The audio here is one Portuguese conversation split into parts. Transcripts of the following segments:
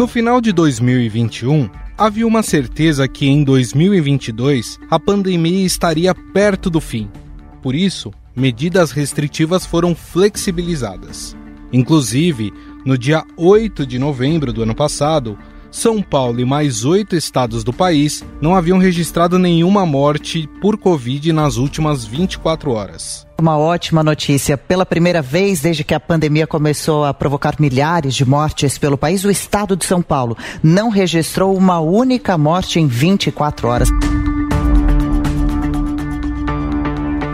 No final de 2021, havia uma certeza que em 2022 a pandemia estaria perto do fim. Por isso, medidas restritivas foram flexibilizadas. Inclusive, no dia 8 de novembro do ano passado, São Paulo e mais oito estados do país não haviam registrado nenhuma morte por Covid nas últimas 24 horas. Uma ótima notícia. Pela primeira vez desde que a pandemia começou a provocar milhares de mortes pelo país, o estado de São Paulo não registrou uma única morte em 24 horas.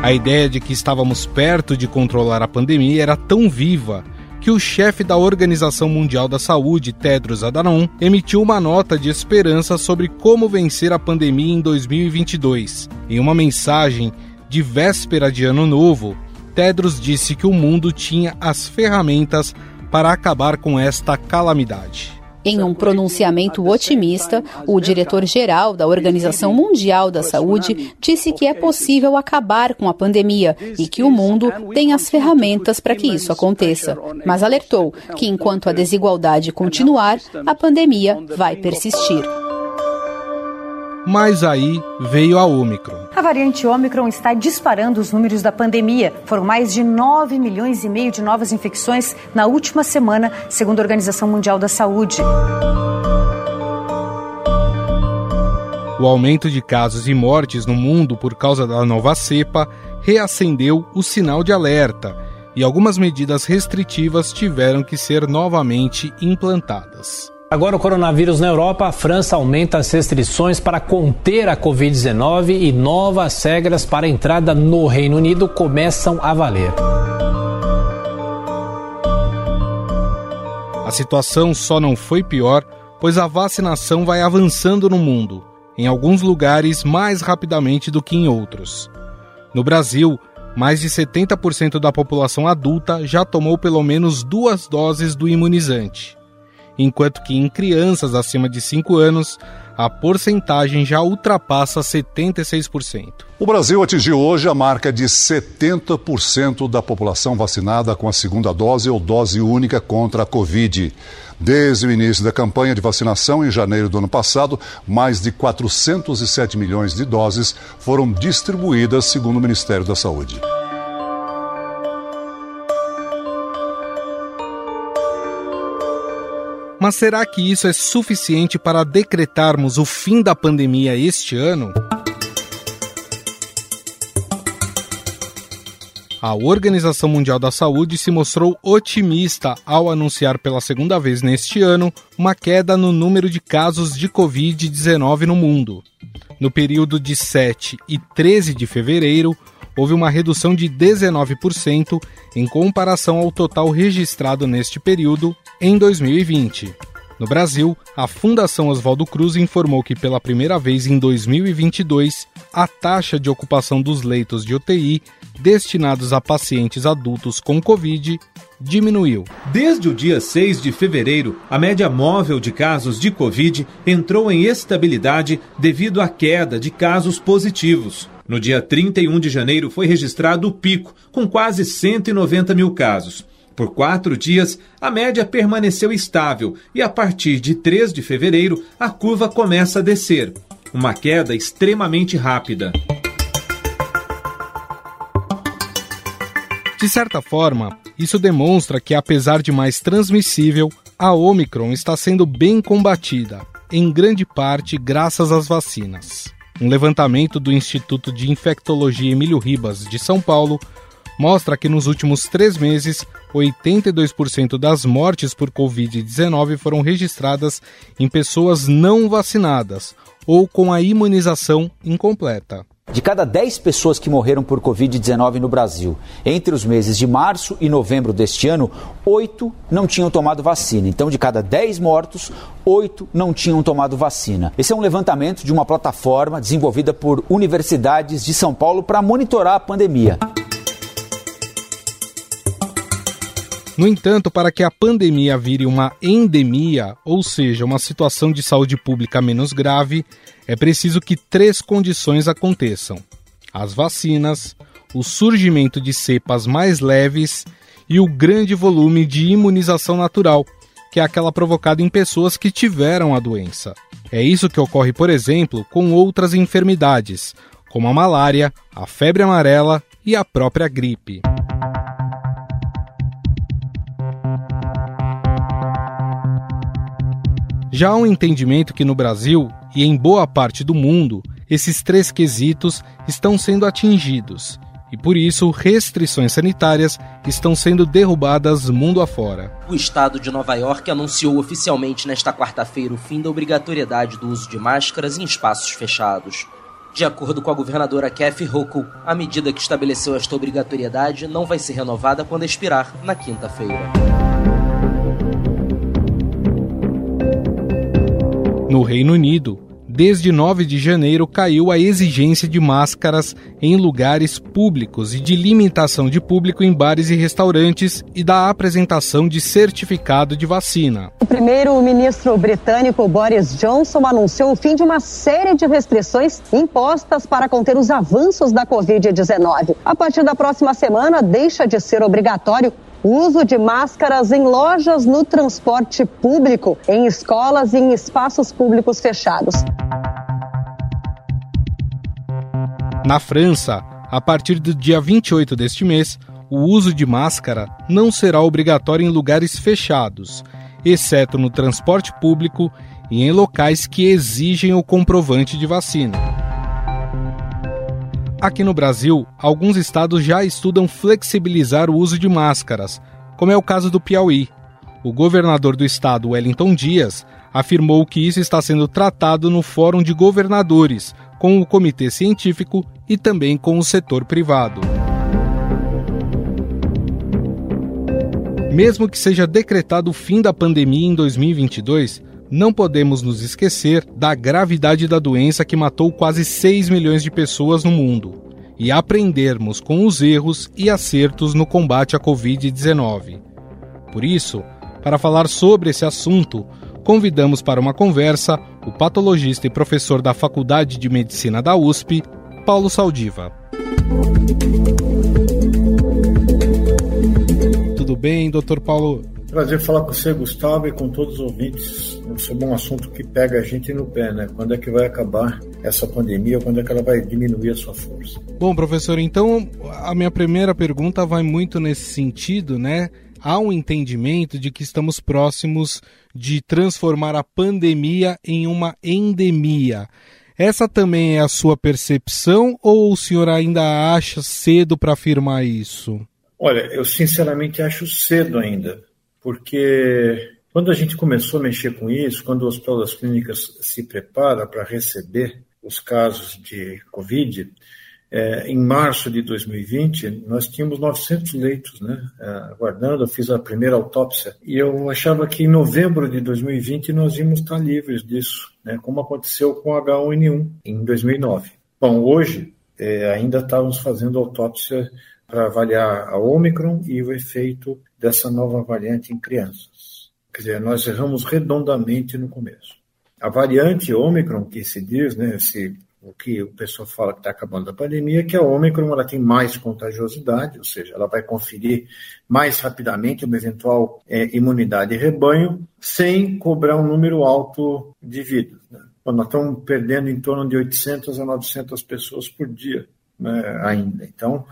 A ideia de que estávamos perto de controlar a pandemia era tão viva que o chefe da Organização Mundial da Saúde, Tedros Adhanom, emitiu uma nota de esperança sobre como vencer a pandemia em 2022. Em uma mensagem de véspera de Ano Novo, Tedros disse que o mundo tinha as ferramentas para acabar com esta calamidade. Em um pronunciamento otimista, o diretor-geral da Organização Mundial da Saúde disse que é possível acabar com a pandemia e que o mundo tem as ferramentas para que isso aconteça. Mas alertou que enquanto a desigualdade continuar, a pandemia vai persistir. Mas aí veio a Omicron. A variante Omicron está disparando os números da pandemia. Foram mais de 9 milhões e meio de novas infecções na última semana, segundo a Organização Mundial da Saúde. O aumento de casos e mortes no mundo por causa da nova cepa reacendeu o sinal de alerta e algumas medidas restritivas tiveram que ser novamente implantadas. Agora o coronavírus na Europa, a França aumenta as restrições para conter a Covid-19 e novas regras para entrada no Reino Unido começam a valer. A situação só não foi pior, pois a vacinação vai avançando no mundo, em alguns lugares mais rapidamente do que em outros. No Brasil, mais de 70% da população adulta já tomou pelo menos duas doses do imunizante enquanto que em crianças acima de 5 anos a porcentagem já ultrapassa 76%. O Brasil atingiu hoje a marca de 70% da população vacinada com a segunda dose ou dose única contra a Covid. Desde o início da campanha de vacinação, em janeiro do ano passado, mais de 407 milhões de doses foram distribuídas, segundo o Ministério da Saúde. Mas será que isso é suficiente para decretarmos o fim da pandemia este ano? A Organização Mundial da Saúde se mostrou otimista ao anunciar pela segunda vez neste ano uma queda no número de casos de Covid-19 no mundo. No período de 7 e 13 de fevereiro, houve uma redução de 19% em comparação ao total registrado neste período em 2020. No Brasil, a Fundação Oswaldo Cruz informou que pela primeira vez em 2022, a taxa de ocupação dos leitos de UTI destinados a pacientes adultos com Covid diminuiu. Desde o dia 6 de fevereiro, a média móvel de casos de Covid entrou em estabilidade devido à queda de casos positivos. No dia 31 de janeiro foi registrado o pico, com quase 190 mil casos. Por quatro dias, a média permaneceu estável e a partir de 3 de fevereiro, a curva começa a descer. Uma queda extremamente rápida. De certa forma, isso demonstra que, apesar de mais transmissível, a Omicron está sendo bem combatida, em grande parte graças às vacinas. Um levantamento do Instituto de Infectologia Emílio Ribas, de São Paulo, mostra que nos últimos três meses, 82% das mortes por Covid-19 foram registradas em pessoas não vacinadas ou com a imunização incompleta. De cada 10 pessoas que morreram por Covid-19 no Brasil, entre os meses de março e novembro deste ano, 8 não tinham tomado vacina. Então, de cada 10 mortos, 8 não tinham tomado vacina. Esse é um levantamento de uma plataforma desenvolvida por universidades de São Paulo para monitorar a pandemia. No entanto, para que a pandemia vire uma endemia, ou seja, uma situação de saúde pública menos grave, é preciso que três condições aconteçam: as vacinas, o surgimento de cepas mais leves e o grande volume de imunização natural, que é aquela provocada em pessoas que tiveram a doença. É isso que ocorre, por exemplo, com outras enfermidades, como a malária, a febre amarela e a própria gripe. Já há um entendimento que no Brasil e em boa parte do mundo, esses três quesitos estão sendo atingidos e por isso restrições sanitárias estão sendo derrubadas mundo afora. O estado de Nova York anunciou oficialmente nesta quarta-feira o fim da obrigatoriedade do uso de máscaras em espaços fechados. De acordo com a governadora Kathy Hochul, a medida que estabeleceu esta obrigatoriedade não vai ser renovada quando expirar na quinta-feira. No Reino Unido, desde 9 de janeiro caiu a exigência de máscaras em lugares públicos e de limitação de público em bares e restaurantes e da apresentação de certificado de vacina. O primeiro-ministro britânico Boris Johnson anunciou o fim de uma série de restrições impostas para conter os avanços da Covid-19. A partir da próxima semana, deixa de ser obrigatório uso de máscaras em lojas, no transporte público, em escolas e em espaços públicos fechados. Na França, a partir do dia 28 deste mês, o uso de máscara não será obrigatório em lugares fechados, exceto no transporte público e em locais que exigem o comprovante de vacina. Aqui no Brasil, alguns estados já estudam flexibilizar o uso de máscaras, como é o caso do Piauí. O governador do estado, Wellington Dias, afirmou que isso está sendo tratado no Fórum de Governadores, com o comitê científico e também com o setor privado. Mesmo que seja decretado o fim da pandemia em 2022, não podemos nos esquecer da gravidade da doença que matou quase 6 milhões de pessoas no mundo e aprendermos com os erros e acertos no combate à Covid-19. Por isso, para falar sobre esse assunto, convidamos para uma conversa o patologista e professor da Faculdade de Medicina da USP, Paulo Saldiva. Tudo bem, doutor Paulo? Prazer falar com você, Gustavo, e com todos os ouvintes sobre um assunto que pega a gente no pé, né? Quando é que vai acabar essa pandemia? Quando é que ela vai diminuir a sua força? Bom, professor, então a minha primeira pergunta vai muito nesse sentido, né? Há um entendimento de que estamos próximos de transformar a pandemia em uma endemia. Essa também é a sua percepção ou o senhor ainda acha cedo para afirmar isso? Olha, eu sinceramente acho cedo ainda porque quando a gente começou a mexer com isso, quando o Hospital das Clínicas se prepara para receber os casos de Covid, é, em março de 2020, nós tínhamos 900 leitos né, é, aguardando. Eu fiz a primeira autópsia e eu achava que em novembro de 2020 nós íamos estar livres disso, né, como aconteceu com H1N1 em 2009. Bom, hoje é, ainda estávamos fazendo autópsia para avaliar a Omicron e o efeito dessa nova variante em crianças. Quer dizer, nós erramos redondamente no começo. A variante Omicron, que se diz, né, se, o que o pessoal fala que está acabando a pandemia, é que a Omicron ela tem mais contagiosidade, ou seja, ela vai conferir mais rapidamente uma eventual é, imunidade rebanho, sem cobrar um número alto de vidas. Né? nós estamos perdendo em torno de 800 a 900 pessoas por dia né, ainda. Então,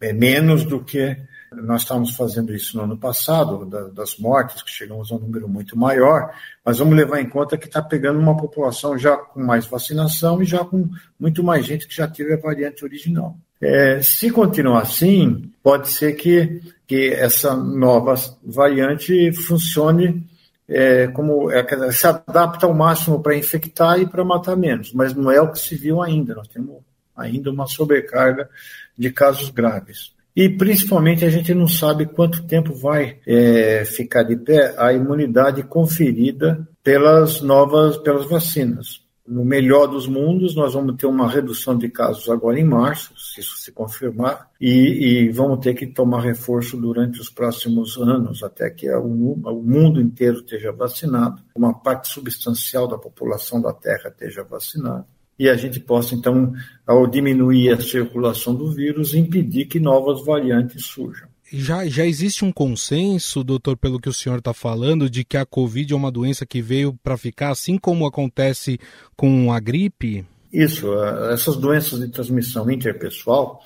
é menos do que nós estávamos fazendo isso no ano passado, das mortes, que chegamos a um número muito maior, mas vamos levar em conta que está pegando uma população já com mais vacinação e já com muito mais gente que já teve a variante original. É, se continuar assim, pode ser que, que essa nova variante funcione é, como é, se adapta ao máximo para infectar e para matar menos, mas não é o que se viu ainda. Nós temos ainda uma sobrecarga de casos graves. E principalmente a gente não sabe quanto tempo vai é, ficar de pé a imunidade conferida pelas novas, pelas vacinas. No melhor dos mundos, nós vamos ter uma redução de casos agora em março, se isso se confirmar, e, e vamos ter que tomar reforço durante os próximos anos, até que o, o mundo inteiro esteja vacinado, uma parte substancial da população da Terra esteja vacinada e a gente possa, então, ao diminuir a circulação do vírus, impedir que novas variantes surjam. já, já existe um consenso, doutor, pelo que o senhor está falando, de que a Covid é uma doença que veio para ficar, assim como acontece com a gripe? Isso, essas doenças de transmissão interpessoal,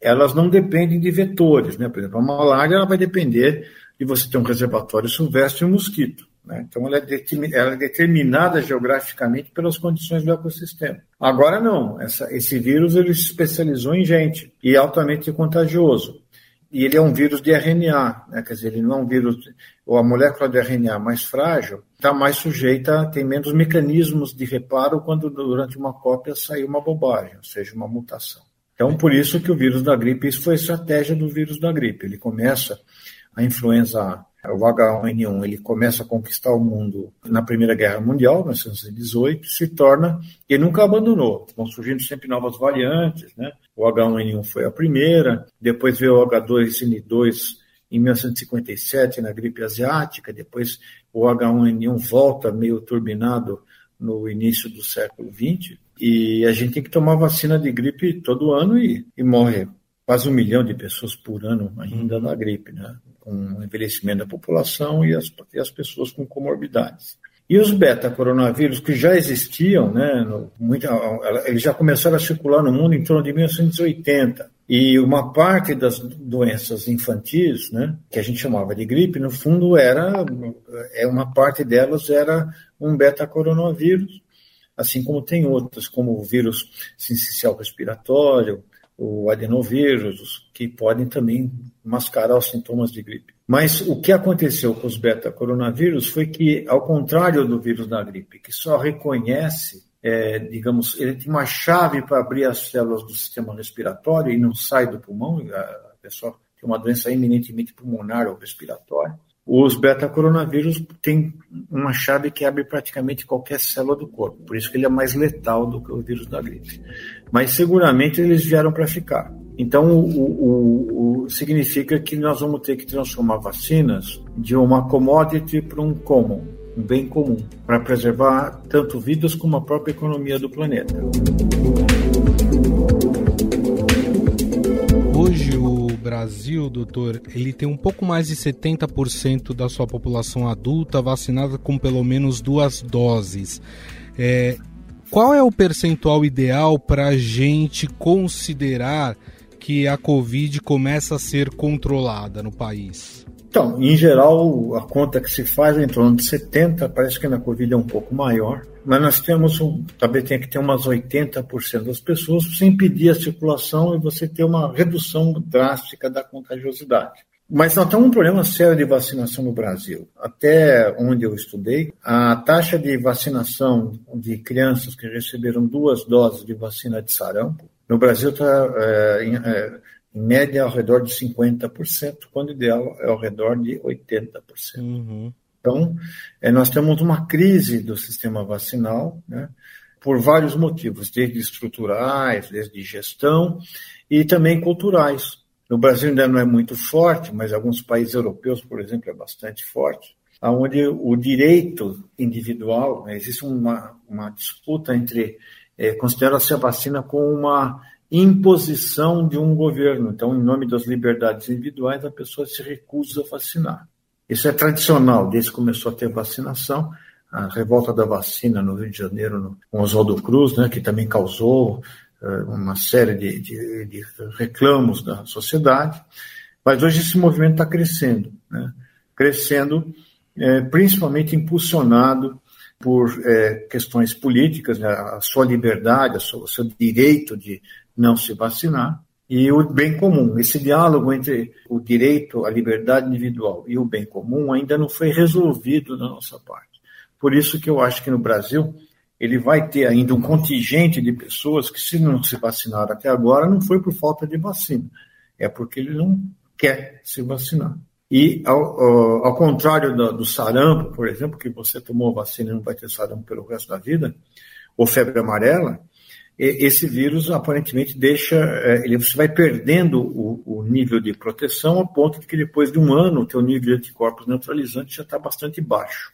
elas não dependem de vetores, né? Por exemplo, a malária ela vai depender de você ter um reservatório silvestre e um mosquito. Né? Então, ela é, ela é, determinada geograficamente pelas condições do ecossistema. Agora, não. Essa, esse vírus ele se especializou em gente e é altamente contagioso. E ele é um vírus de RNA, né? quer dizer, ele não é um vírus, ou a molécula de RNA mais frágil, está mais sujeita, tem menos mecanismos de reparo quando durante uma cópia saiu uma bobagem, ou seja, uma mutação. Então, por isso que o vírus da gripe, isso foi a estratégia do vírus da gripe. Ele começa a influenza o H1N1 ele começa a conquistar o mundo na Primeira Guerra Mundial, 1918, se torna, e nunca abandonou. Vão surgindo sempre novas variantes, né? O H1N1 foi a primeira, depois veio o H2N2 em 1957 na gripe asiática, depois o H1N1 volta meio turbinado no início do século XX, e a gente tem que tomar vacina de gripe todo ano e, e morre quase um milhão de pessoas por ano ainda na gripe, né? Com o envelhecimento da população e as, e as pessoas com comorbidades. E os beta-coronavírus que já existiam, né, no, muita, eles já começaram a circular no mundo em torno de 1980. E uma parte das doenças infantis, né, que a gente chamava de gripe, no fundo era, é uma parte delas era um beta-coronavírus, assim como tem outras, como o vírus sincicial respiratório, o adenovírus, que podem também mascarar os sintomas de gripe. Mas o que aconteceu com os beta-coronavírus foi que, ao contrário do vírus da gripe, que só reconhece, é, digamos, ele tem uma chave para abrir as células do sistema respiratório e não sai do pulmão, a pessoa tem uma doença eminentemente pulmonar ou respiratória, os beta-coronavírus têm uma chave que abre praticamente qualquer célula do corpo, por isso que ele é mais letal do que o vírus da gripe. Mas seguramente eles vieram para ficar. Então, o, o, o, significa que nós vamos ter que transformar vacinas de uma commodity para um common, um bem comum, para preservar tanto vidas como a própria economia do planeta. Hoje o Brasil, doutor, ele tem um pouco mais de 70% da sua população adulta vacinada com pelo menos duas doses. É, qual é o percentual ideal para a gente considerar que a Covid começa a ser controlada no país? Então, em geral, a conta que se faz é em torno de 70, parece que na Covid é um pouco maior, mas nós temos, um, também tem que ter umas 80% das pessoas sem impedir a circulação e você ter uma redução drástica da contagiosidade. Mas nós temos um problema sério de vacinação no Brasil. Até onde eu estudei, a taxa de vacinação de crianças que receberam duas doses de vacina de sarampo no Brasil está é, é, em média, ao redor de 50%, quando ideal é ao redor de 80%. Uhum. Então, é, nós temos uma crise do sistema vacinal, né, por vários motivos, desde estruturais, desde gestão e também culturais. No Brasil ainda não é muito forte, mas alguns países europeus, por exemplo, é bastante forte, onde o direito individual, né, existe uma, uma disputa entre, é, considera-se a vacina como uma imposição de um governo. Então, em nome das liberdades individuais, a pessoa se recusa a vacinar. Isso é tradicional, desde que começou a ter vacinação. A revolta da vacina no Rio de Janeiro, no, com Oswaldo Cruz, né, que também causou uma série de, de, de, reclamos da sociedade. Mas hoje esse movimento está crescendo, né, crescendo é, principalmente impulsionado por é, questões políticas, né, a sua liberdade, o seu direito de não se vacinar, e o bem comum. Esse diálogo entre o direito à liberdade individual e o bem comum ainda não foi resolvido da nossa parte. Por isso que eu acho que no Brasil ele vai ter ainda um contingente de pessoas que, se não se vacinaram até agora, não foi por falta de vacina, é porque ele não quer se vacinar. E, ao, ao, ao contrário do, do, sarampo, por exemplo, que você tomou vacina e não vai ter sarampo pelo resto da vida, ou febre amarela, esse vírus aparentemente deixa, é, ele, você vai perdendo o, o, nível de proteção a ponto de que depois de um ano o teu nível de anticorpos neutralizantes já está bastante baixo.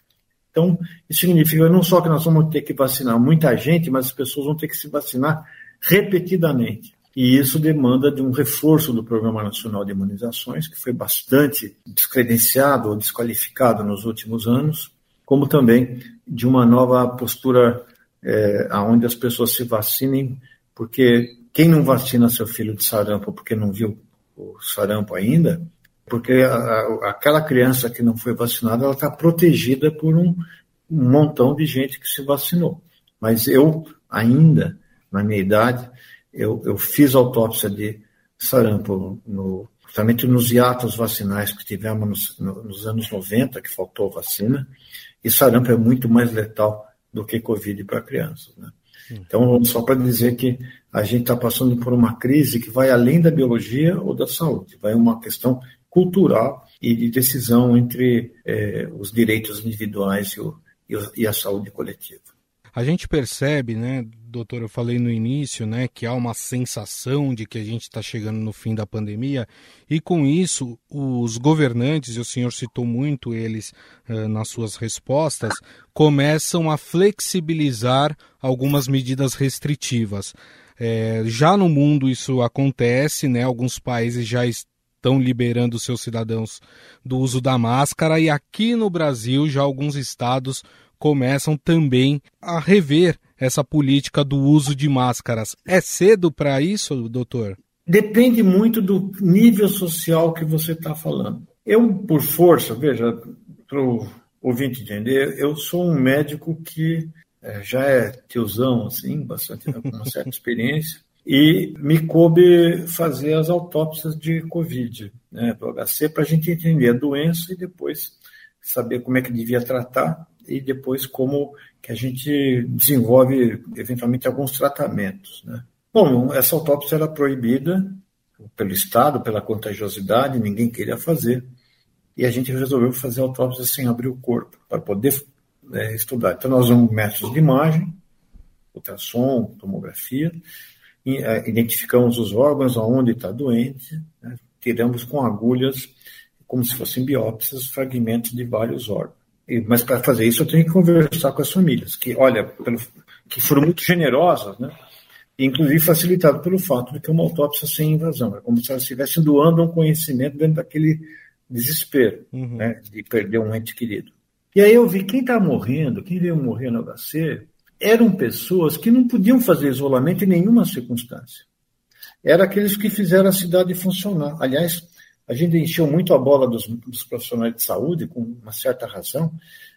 Então, isso significa não só que nós vamos ter que vacinar muita gente, mas as pessoas vão ter que se vacinar repetidamente. e isso demanda de um reforço do Programa Nacional de Imunizações, que foi bastante descredenciado ou desqualificado nos últimos anos, como também de uma nova postura é, onde as pessoas se vacinem, porque quem não vacina seu filho de sarampo porque não viu o sarampo ainda, porque a, a, aquela criança que não foi vacinada, ela está protegida por um, um montão de gente que se vacinou. Mas eu ainda, na minha idade, eu, eu fiz autópsia de sarampo no, justamente nos hiatos vacinais que tivemos nos, nos, anos 90, que faltou vacina, e sarampo é muito mais letal do que Covid para crianças. Né? Então, só para dizer que a gente está passando por uma crise que vai além da biologia ou da saúde, vai uma questão cultural e de decisão entre é, os direitos individuais e, o, e a saúde coletiva. A gente percebe, né, doutor, eu falei no início, né, que há uma sensação de que a gente está chegando no fim da pandemia e com isso os governantes, e o senhor citou muito eles uh, nas suas respostas, começam a flexibilizar algumas medidas restritivas. É, já no mundo isso acontece, né, alguns países já estão liberando seus cidadãos do uso da máscara e aqui no Brasil já alguns estados começam também a rever essa política do uso de máscaras. É cedo para isso, doutor? Depende muito do nível social que você está falando. Eu, por força, veja, para o ouvinte entender, eu sou um médico que é, já é tiozão, assim, bastante, com uma certa experiência, e me coube fazer as autópsias de Covid, né, do HC, para a gente entender a doença e depois saber como é que devia tratar e depois como que a gente desenvolve eventualmente alguns tratamentos. Né? Bom, essa autópsia era proibida pelo Estado, pela contagiosidade, ninguém queria fazer, e a gente resolveu fazer autópsia sem abrir o corpo, para poder é, estudar. Então, nós usamos métodos de imagem, ultrassom, tomografia, identificamos os órgãos onde está doente, né? tiramos com agulhas, como se fossem biópsias, fragmentos de vários órgãos. Mas para fazer isso eu tenho que conversar com as famílias, que, olha, pelo, que foram muito generosas, né? inclusive facilitado pelo fato de que é uma autópsia sem invasão. É como se elas estivessem doando um conhecimento dentro daquele desespero uhum. né, de perder um ente querido. E aí eu vi quem está morrendo, quem veio morrer no HC, eram pessoas que não podiam fazer isolamento em nenhuma circunstância. Eram aqueles que fizeram a cidade funcionar. Aliás, a gente encheu muito a bola dos, dos profissionais de saúde, com uma certa razão,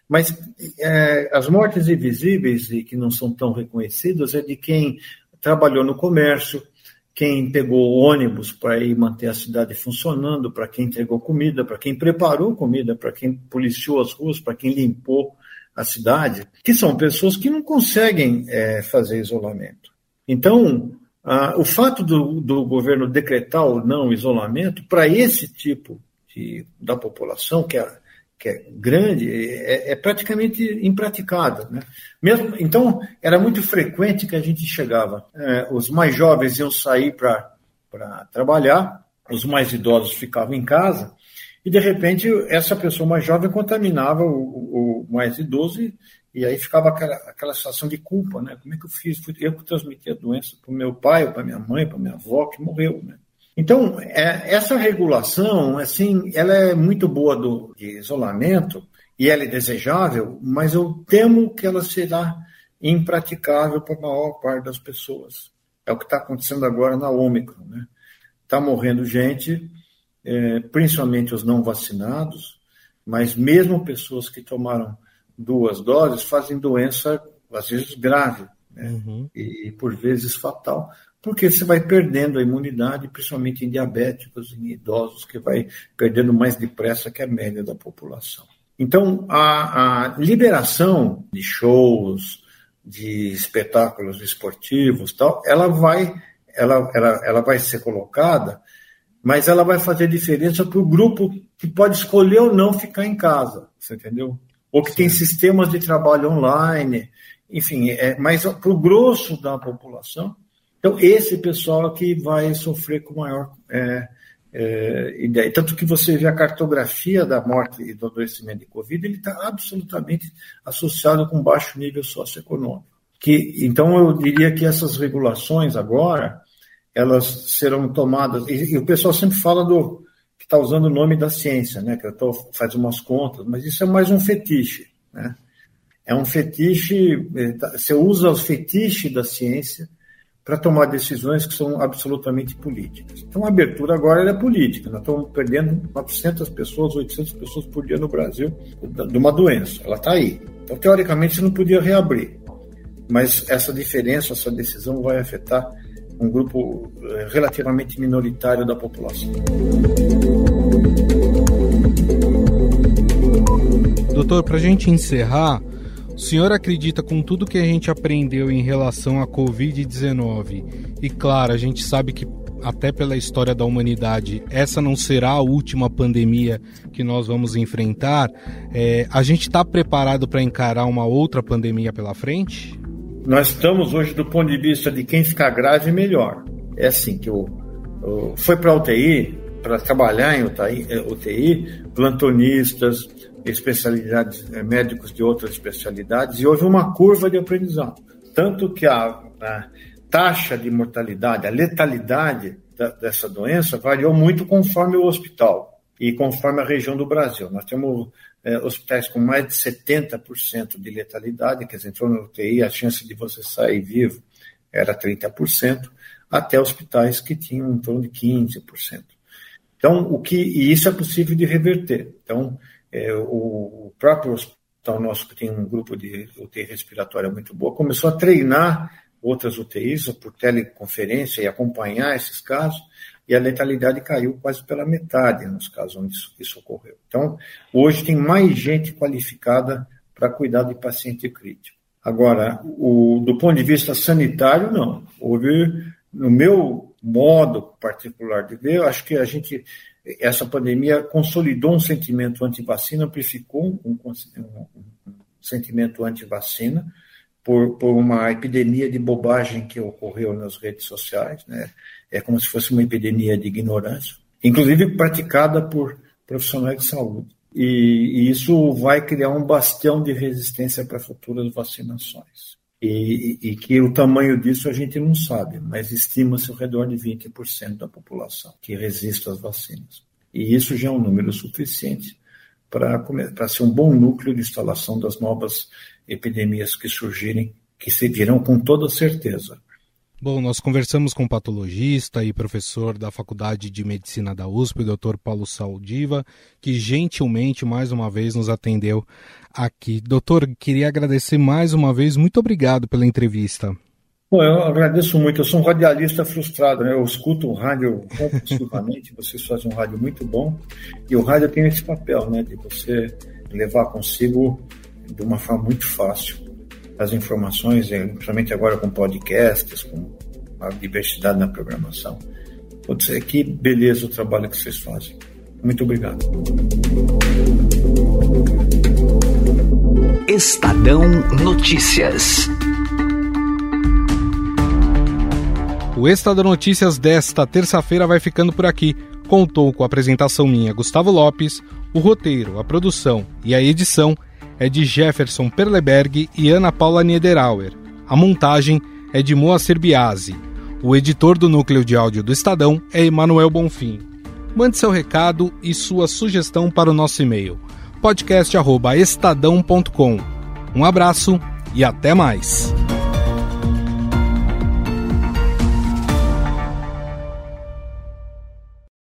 mas é, as mortes invisíveis e que não são tão reconhecidas é de quem trabalhou no comércio, quem pegou ônibus para ir manter a cidade funcionando, para quem entregou comida, para quem preparou comida, para quem policiou as ruas, para quem limpou a cidade, que são pessoas que não conseguem é, fazer isolamento. Então, ah, o fato do, do, governo decretar ou não isolamento, para esse tipo de, da população, que é, que é grande, é, é, praticamente impraticável. Né? Mesmo, então, era muito frequente que a gente chegava, é, os mais jovens iam sair para trabalhar, os mais idosos ficavam em casa, e de repente essa pessoa mais jovem contaminava o, o mais idoso e, e aí ficava aquela, aquela situação de culpa, né? Como é que eu fiz? Eu que transmiti a doença para o meu pai, para minha mãe, para minha avó, que morreu, né? Então, é, essa regulação, assim, ela é muito boa do, de isolamento e ela é desejável, mas eu temo que ela será impraticável para a maior parte das pessoas. É o que está acontecendo agora na Ômicron, né? Está morrendo gente, é, principalmente os não vacinados, mas mesmo pessoas que tomaram duas doses fazem doença, às vezes, grave, né? uhum. e, e, por vezes fatal, porque você vai perdendo a imunidade, principalmente em diabéticos, em idosos, que vai perdendo mais depressa que a média da população. Então, a, a liberação de shows, de espetáculos esportivos, tal, ela vai, ela, ela, ela vai ser colocada, mas ela vai fazer diferença para o grupo que pode escolher ou não ficar em casa, você entendeu? ou que Sim. tem sistemas de trabalho online, enfim, é, mas para o grosso da população, então esse pessoal que vai sofrer com maior é, é, ideia. Tanto que você vê a cartografia da morte e do adoecimento de Covid, ele está absolutamente associado com baixo nível socioeconômico. Que, então eu diria que essas regulações agora, elas serão tomadas. E, e o pessoal sempre fala do que está usando o nome da ciência, né? Que tô, faz umas contas, mas isso é mais um fetiche, né? É um fetiche. Eh, tá, você usa o fetiche da ciência para tomar decisões que são absolutamente políticas. Então, a abertura agora é política. Nós estamos perdendo 900 pessoas, 800 pessoas por dia no Brasil de uma doença. Ela está aí. Então, teoricamente, você não podia reabrir. Mas essa diferença, essa decisão vai afetar um grupo eh, relativamente minoritário da população. Doutor, para a gente encerrar, o senhor acredita com tudo que a gente aprendeu em relação à Covid-19? E claro, a gente sabe que até pela história da humanidade, essa não será a última pandemia que nós vamos enfrentar. É, a gente está preparado para encarar uma outra pandemia pela frente? Nós estamos hoje, do ponto de vista de quem ficar grave, melhor. É assim que o, o foi para UTI, para trabalhar em UTI, UTI, plantonistas, especialidades, eh, médicos de outras especialidades, e houve uma curva de aprendizado. Tanto que a, a taxa de mortalidade, a letalidade da, dessa doença variou muito conforme o hospital e conforme a região do Brasil. Nós temos é, hospitais com mais de 70% de letalidade, quer dizer, entrou no UTI, a chance de você sair vivo era 30%, até hospitais que tinham em torno de 15%. Então, o que, e isso é possível de reverter. Então, é, o, próprio hospital nosso, que tem um grupo de UTI respiratória muito boa, começou a treinar outras UTIs por teleconferência e acompanhar esses casos, e a letalidade caiu quase pela metade nos casos onde isso, isso ocorreu. Então, hoje tem mais gente qualificada para cuidar de paciente crítico. Agora, o, do ponto de vista sanitário, não. Houve, no meu modo particular de ver, acho que a gente essa pandemia consolidou um sentimento anti-vacina, amplificou um, um, um sentimento anti-vacina por, por uma epidemia de bobagem que ocorreu nas redes sociais, né? É como se fosse uma epidemia de ignorância, inclusive praticada por profissionais de saúde. E, e isso vai criar um bastião de resistência para futuras vacinações. E, e, que o tamanho disso a gente não sabe, mas estima-se ao redor de 20% da população que resiste às vacinas. E isso já é um número suficiente para ser um bom núcleo de instalação das novas epidemias que surgirem, que se virão com toda certeza. Bom, nós conversamos com o patologista e professor da Faculdade de Medicina da USP, o Dr. Paulo Saldiva, que gentilmente mais uma vez nos atendeu aqui. Doutor, queria agradecer mais uma vez, muito obrigado pela entrevista. Bom, eu agradeço muito. Eu sou um radialista frustrado, né? Eu escuto o rádio compulsivamente, vocês fazem um rádio muito bom, e o rádio tem esse papel, né? De você levar consigo de uma forma muito fácil as informações, principalmente agora com podcasts, com a diversidade na programação. Pode ser que beleza o trabalho que vocês fazem. Muito obrigado. Estadão Notícias. O Estadão Notícias desta terça-feira vai ficando por aqui. Contou com a apresentação minha, Gustavo Lopes, o roteiro, a produção e a edição é de Jefferson Perleberg e Ana Paula Niederauer. A montagem é de Moacir Biasi. O editor do núcleo de áudio do Estadão é Emanuel Bonfim. Mande seu recado e sua sugestão para o nosso e-mail podcast@estadão.com. Um abraço e até mais.